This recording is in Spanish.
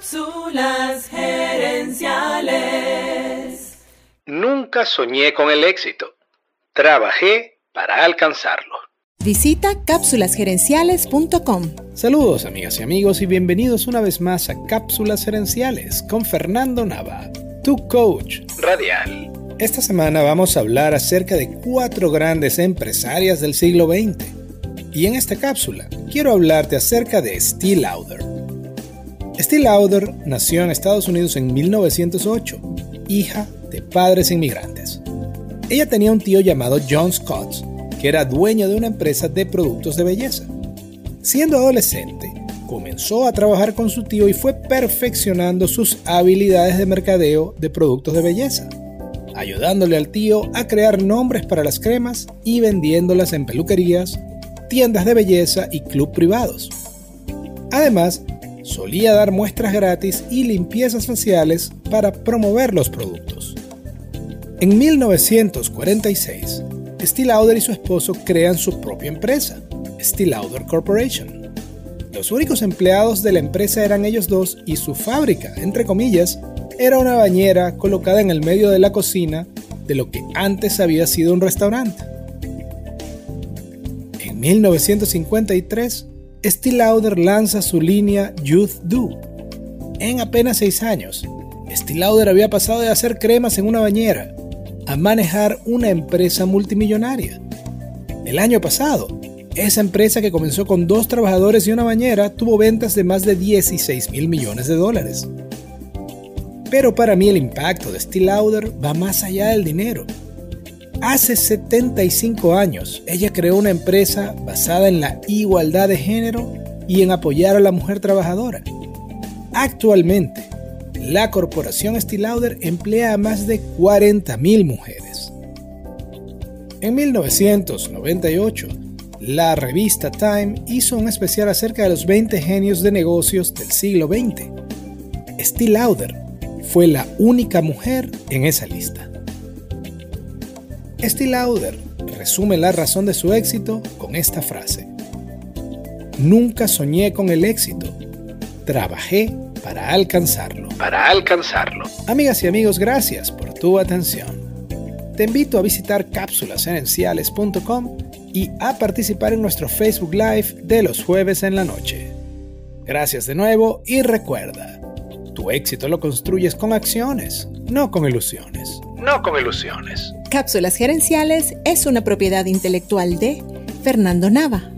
Cápsulas gerenciales. Nunca soñé con el éxito. Trabajé para alcanzarlo. Visita cápsulasgerenciales.com. Saludos amigas y amigos y bienvenidos una vez más a Cápsulas Gerenciales con Fernando Nava, tu coach Radial. Esta semana vamos a hablar acerca de cuatro grandes empresarias del siglo XX. Y en esta cápsula quiero hablarte acerca de Steve Lauder. Steve Lauder nació en Estados Unidos en 1908, hija de padres inmigrantes. Ella tenía un tío llamado John Scott, que era dueño de una empresa de productos de belleza. Siendo adolescente, comenzó a trabajar con su tío y fue perfeccionando sus habilidades de mercadeo de productos de belleza, ayudándole al tío a crear nombres para las cremas y vendiéndolas en peluquerías, tiendas de belleza y club privados. Además, solía dar muestras gratis y limpiezas faciales para promover los productos. En 1946, Steve Lauder y su esposo crean su propia empresa, Steve Lauder Corporation. Los únicos empleados de la empresa eran ellos dos y su fábrica, entre comillas, era una bañera colocada en el medio de la cocina de lo que antes había sido un restaurante. En 1953, Steve Lauder lanza su línea Youth Do. En apenas seis años, Steve Lauder había pasado de hacer cremas en una bañera a manejar una empresa multimillonaria. El año pasado, esa empresa que comenzó con dos trabajadores y una bañera tuvo ventas de más de 16 mil millones de dólares. Pero para mí el impacto de Steve Lauder va más allá del dinero. Hace 75 años, ella creó una empresa basada en la igualdad de género y en apoyar a la mujer trabajadora. Actualmente, la corporación Estee Lauder emplea a más de 40.000 mujeres. En 1998, la revista Time hizo un especial acerca de los 20 genios de negocios del siglo XX. Lauder fue la única mujer en esa lista. Steve Lauder resume la razón de su éxito con esta frase. Nunca soñé con el éxito, trabajé para alcanzarlo. Para alcanzarlo. Amigas y amigos, gracias por tu atención. Te invito a visitar cápsulasgerenciales.com y a participar en nuestro Facebook Live de los jueves en la noche. Gracias de nuevo y recuerda, tu éxito lo construyes con acciones, no con ilusiones. No con ilusiones. Cápsulas Gerenciales es una propiedad intelectual de Fernando Nava.